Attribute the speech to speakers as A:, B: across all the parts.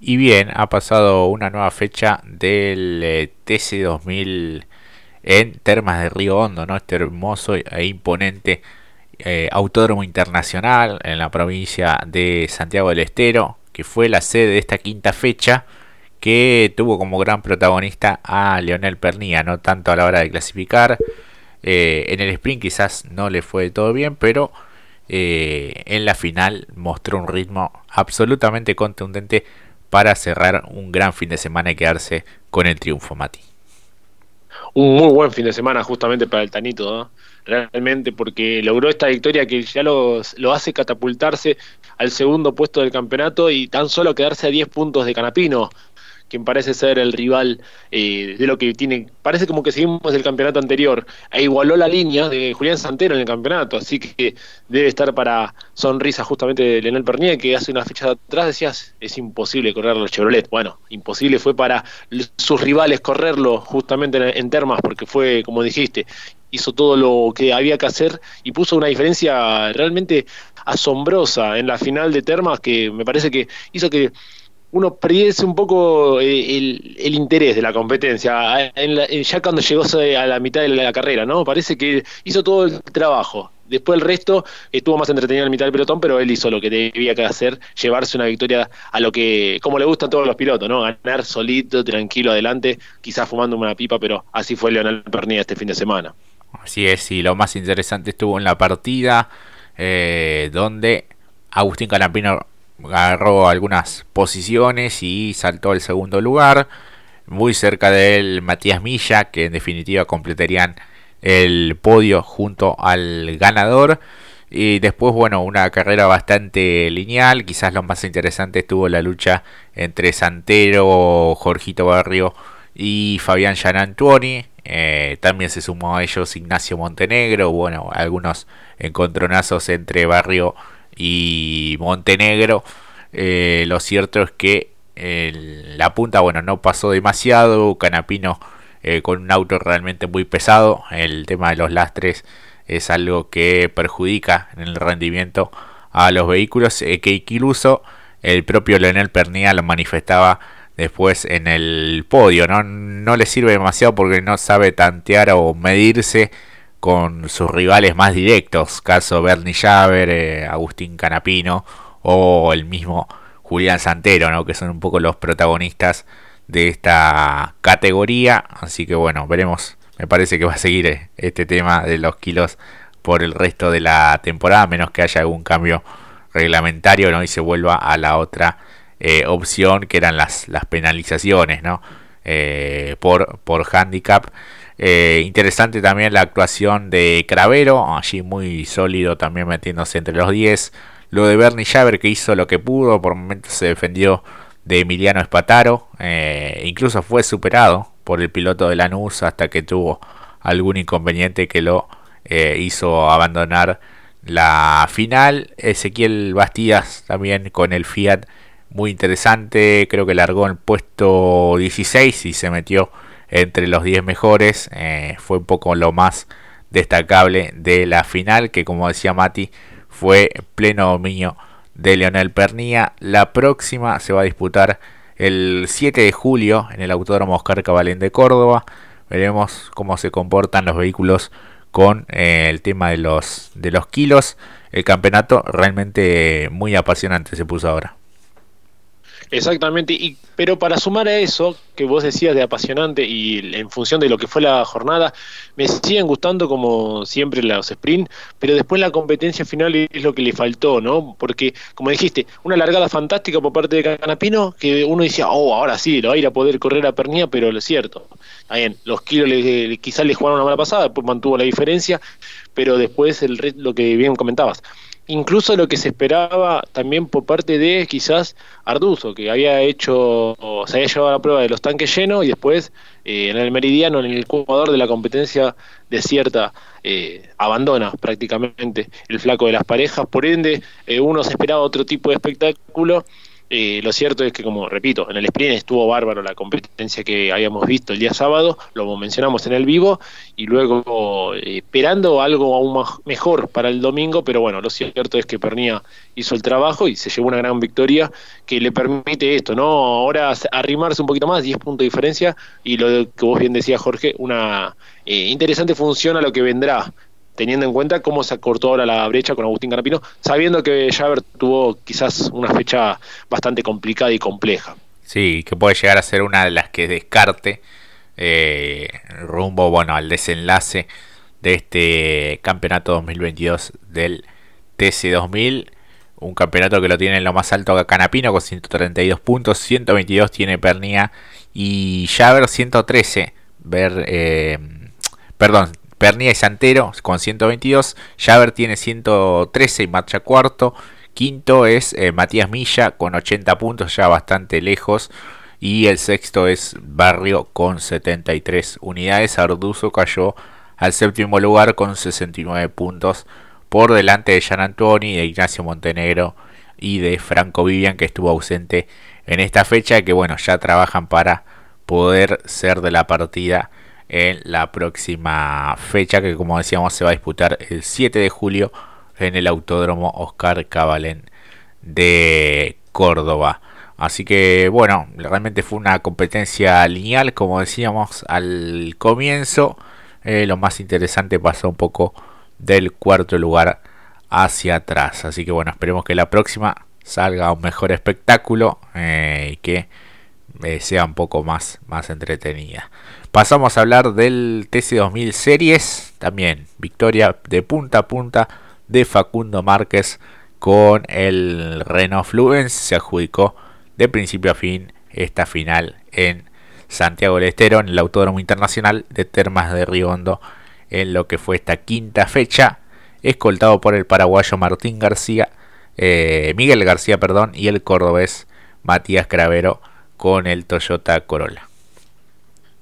A: Y bien, ha pasado una nueva fecha del eh, TC2000 en Termas de Río Hondo, ¿no? Este hermoso e imponente eh, autódromo internacional en la provincia de Santiago del Estero, que fue la sede de esta quinta fecha, que tuvo como gran protagonista a Leonel Pernía, no tanto a la hora de clasificar. Eh, en el sprint quizás no le fue todo bien, pero en la final mostró un ritmo absolutamente contundente para cerrar un gran fin de semana y quedarse con el triunfo, Mati.
B: Un muy buen fin de semana justamente para el Tanito, realmente, porque logró esta victoria que ya lo hace catapultarse al segundo puesto del campeonato y tan solo quedarse a 10 puntos de Canapino, quien parece ser el rival eh, de lo que tiene. Parece como que seguimos del campeonato anterior. E igualó la línea de Julián Santero en el campeonato, así que debe estar para sonrisa justamente de Leonel Pernier, que hace una fecha atrás decías es imposible correrlo Chevrolet. Bueno, imposible fue para sus rivales correrlo justamente en, en Termas, porque fue, como dijiste, hizo todo lo que había que hacer y puso una diferencia realmente asombrosa en la final de Termas que me parece que hizo que uno perdiese un poco eh, el, interés de la competencia, ya cuando llegó a la mitad de la carrera, ¿no? Parece que hizo todo el trabajo. Después el resto estuvo más entretenido en la mitad del pelotón, pero él hizo lo que debía que hacer, llevarse una victoria a lo que, como le gustan todos los pilotos, ¿no? Ganar solito, tranquilo, adelante, quizás fumando una pipa, pero así fue Leonel Pernilla este fin de semana.
A: Así es, y lo más interesante estuvo en la partida, eh, donde Agustín Calampino agarró algunas posiciones y saltó al segundo lugar. Muy cerca de él Matías Milla, que en definitiva completarían el podio junto al ganador. Y después, bueno, una carrera bastante lineal. Quizás lo más interesante estuvo la lucha entre Santero, Jorgito Barrio y Fabián Gianantuoni. Eh, también se sumó a ellos Ignacio Montenegro. Bueno, algunos encontronazos entre Barrio y Montenegro. Eh, lo cierto es que la punta, bueno, no pasó demasiado. Canapino eh, con un auto realmente muy pesado. El tema de los lastres es algo que perjudica en el rendimiento a los vehículos. Eh, que incluso el propio Leonel Pernía lo manifestaba después en el podio. ¿no? no le sirve demasiado porque no sabe tantear o medirse con sus rivales más directos, caso Bernie Javer, eh, Agustín Canapino o el mismo Julián Santero, ¿no? que son un poco los protagonistas de esta categoría. Así que bueno, veremos. Me parece que va a seguir eh, este tema de los kilos por el resto de la temporada, menos que haya algún cambio reglamentario ¿no? y se vuelva a la otra eh, opción que eran las, las penalizaciones ¿no? por, por handicap. Eh, interesante también la actuación de Cravero, allí muy sólido también metiéndose entre los 10. Lo de Bernie Javer que hizo lo que pudo, por momentos se defendió de Emiliano Espataro, eh, incluso fue superado por el piloto de Lanús hasta que tuvo algún inconveniente que lo eh, hizo abandonar la final. Ezequiel Bastidas también con el Fiat muy interesante, creo que largó el puesto 16 y se metió entre los 10 mejores. Eh, fue un poco lo más destacable de la final, que como decía Mati, fue pleno dominio de Leonel Pernía. La próxima se va a disputar el 7 de julio en el Autódromo Oscar Cabalén de Córdoba. Veremos cómo se comportan los vehículos con eh, el tema de los, de los kilos. El campeonato realmente muy apasionante se puso ahora.
B: Exactamente, y, pero para sumar a eso que vos decías de apasionante y en función de lo que fue la jornada, me siguen gustando como siempre los sprint, pero después la competencia final es lo que le faltó, ¿no? Porque, como dijiste, una largada fantástica por parte de Canapino, que uno decía, oh, ahora sí, lo va a ir a poder correr a Pernía, pero lo cierto, bien, los kilos quizás le jugaron una mala pasada, después mantuvo la diferencia, pero después el lo que bien comentabas, incluso lo que se esperaba también por parte de quizás Arduzo, que había hecho, se había llevado a la prueba de los tanques llenos y después eh, en el meridiano, en el Ecuador de la competencia desierta, eh, abandona prácticamente el flaco de las parejas, por ende eh, uno se esperaba otro tipo de espectáculo Eh, lo cierto es que, como repito, en el sprint estuvo bárbaro la competencia que habíamos visto el día sábado, lo mencionamos en el vivo, y luego eh, esperando algo aún más, mejor para el domingo, pero bueno, lo cierto es que Pernía hizo el trabajo y se llevó una gran victoria que le permite esto, ¿no? Ahora arrimarse un poquito más, 10 puntos de diferencia, y lo que vos bien decías, Jorge, una eh, interesante función a lo que vendrá teniendo en cuenta cómo se acortó ahora la brecha con Agustín Canapino, sabiendo que Javer tuvo quizás una fecha bastante complicada y compleja.
A: Sí, que puede llegar a ser una de las que descarte eh, rumbo bueno al desenlace de este campeonato 2022 del TC2000. Un campeonato que lo tiene en lo más alto Canapino con 132 puntos, 122 tiene Pernia y Javer 113. Ver, eh, perdón, Pernia y Santero con 122. Javer tiene 113 y marcha cuarto. Quinto es eh, Matías Milla con 80 puntos, ya bastante lejos. Y el sexto es Barrio con 73 unidades. Arduzo cayó al séptimo lugar con 69 puntos por delante de Gian Antoni, de Ignacio Montenegro y de Franco Vivian que estuvo ausente en esta fecha que bueno ya trabajan para poder ser de la partida en la próxima fecha que como decíamos se va a disputar el 7 de julio en el Autódromo Oscar Cabalén de Córdoba. Así que bueno, realmente fue una competencia lineal como decíamos al comienzo. Eh, lo más interesante pasó un poco del cuarto lugar hacia atrás. Así que bueno, esperemos que la próxima salga un mejor espectáculo eh, y que eh, sea un poco más, más entretenida. Pasamos a hablar del TC2000 Series, también victoria de punta a punta de Facundo Márquez con el Renault Fluence. Se adjudicó de principio a fin esta final en Santiago del Estero, en el Autódromo Internacional de Termas de Riondo, en lo que fue esta quinta fecha, escoltado por el paraguayo Martín García, eh, Miguel García, perdón, y el cordobés Matías Cravero con el Toyota Corolla.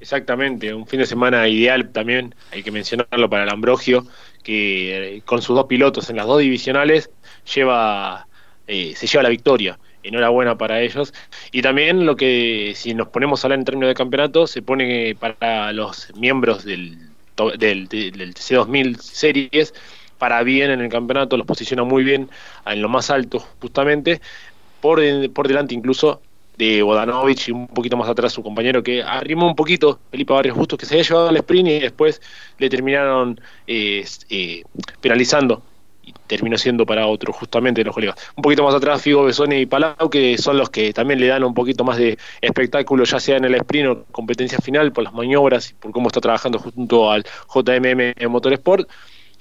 B: Exactamente, un fin de semana ideal también, hay que mencionarlo para el Ambrogio, que eh, con sus dos pilotos en las dos divisionales lleva, eh, se lleva la victoria. Enhorabuena para ellos. Y también lo que, si nos ponemos a hablar en términos de campeonato, se pone para los miembros del, del, del TC2000 Series, para bien en el campeonato, los posiciona muy bien en lo más alto justamente, por, por delante incluso de Bodanovich y un poquito más atrás su compañero que arrimó un poquito, Felipe Barrios Bustos, que se había llevado al sprint y después le terminaron eh, eh, penalizando y terminó siendo para otro justamente los colegas. Un poquito más atrás Figo, Besone y Palau, que son los que también le dan un poquito más de espectáculo, ya sea en el sprint o competencia final, por las maniobras y por cómo está trabajando junto al JMM Motorsport.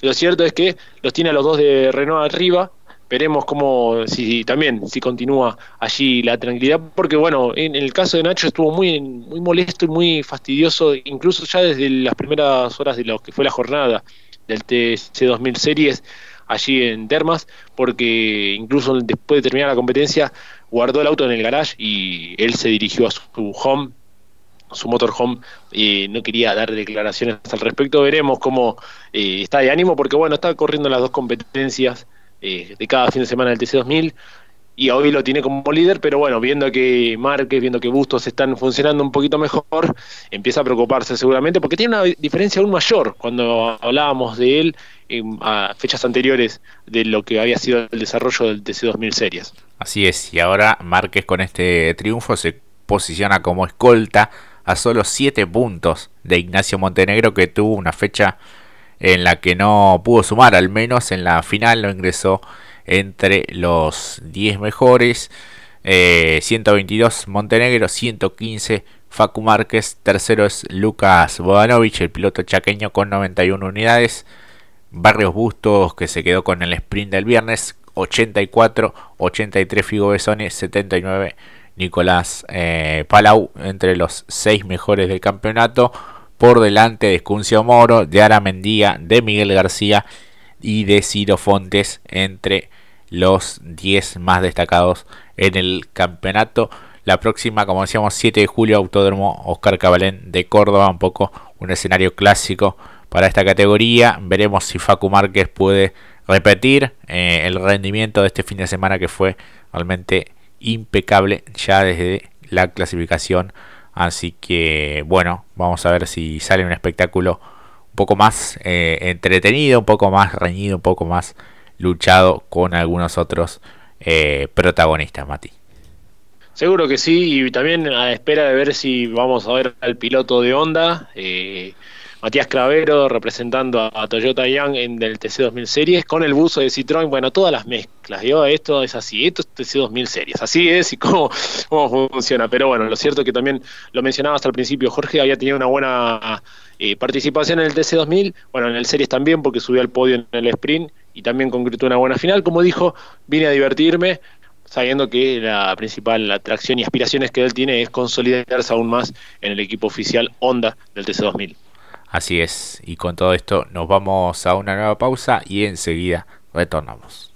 B: Lo cierto es que los tiene a los dos de Renault arriba, veremos cómo si también si continúa allí la tranquilidad porque bueno en el caso de Nacho estuvo muy muy molesto y muy fastidioso incluso ya desde las primeras horas de lo que fue la jornada del TC 2000 series allí en Termas porque incluso después de terminar la competencia guardó el auto en el garage y él se dirigió a su home su motorhome y no quería dar declaraciones al respecto. Veremos cómo eh, está de ánimo porque bueno está corriendo las dos competencias eh, de cada fin de semana del TC2000 y hoy lo tiene como líder, pero bueno, viendo que Márquez, viendo que Bustos están funcionando un poquito mejor, empieza a preocuparse seguramente, porque tiene una diferencia aún mayor cuando hablábamos de él a fechas anteriores de lo que había sido el desarrollo del TC2000 series.
A: Así es, y ahora Márquez con este triunfo se posiciona como escolta a solo 7 puntos de Ignacio Montenegro que tuvo una fecha en la que no pudo sumar, al menos en la final no ingresó entre los 10 mejores. 122 eh, Montenegro, 115 Facu Márquez, tercero es Lucas Bodanovich, el piloto chaqueño con 91 unidades. Barrios Bustos que se quedó con el sprint del viernes, 84, 83 Figo Besone, 79 Nicolás eh, Palau, entre los 6 mejores del campeonato por delante de Escuncio Moro, de Ara Mendía, de Miguel García y de Ciro Fontes entre los 10 más destacados en el campeonato. La próxima, como decíamos, 7 de julio, Autódromo Oscar Cabalén de Córdoba, un poco un escenario clásico para esta categoría. Veremos si Facu Márquez puede repetir eh, el rendimiento de este fin de semana que fue realmente impecable ya desde la clasificación. Así que bueno, vamos a ver si sale un espectáculo un poco más eh, entretenido, un poco más reñido, un poco más luchado con algunos otros eh, protagonistas, Mati.
B: Seguro que sí, y también a espera de ver si vamos a ver al piloto de Honda, eh, Matías Cravero representando a, Toyota Young en el TC2000 Series con el buzo de Citroën, bueno, todas las mezclas, yo esto es así, esto es TC2000 Series, así es y cómo, funciona, pero bueno, lo cierto es que también lo mencionaba hasta el principio, Jorge había tenido una buena eh, participación en el TC2000, bueno, en el Series también porque subió al podio en el sprint y también concretó una buena final, como dijo, vine a divertirme, sabiendo que la principal atracción y aspiraciones que él tiene es consolidarse aún más en el equipo oficial Honda del TC2000.
A: Así es, y con todo esto nos vamos a una nueva pausa y enseguida retornamos.